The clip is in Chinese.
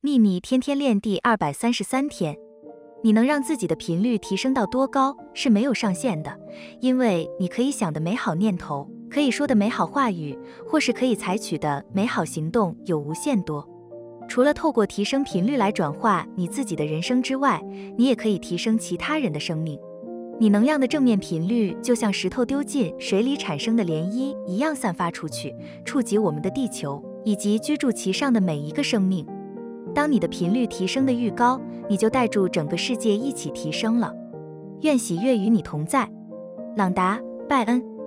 秘密天天练第二百三十三天，你能让自己的频率提升到多高是没有上限的，因为你可以想的美好念头，可以说的美好话语，或是可以采取的美好行动有无限多。除了透过提升频率来转化你自己的人生之外，你也可以提升其他人的生命。你能量的正面频率就像石头丢进水里产生的涟漪一样散发出去，触及我们的地球以及居住其上的每一个生命。当你的频率提升的愈高，你就带住整个世界一起提升了。愿喜悦与你同在，朗达·拜恩。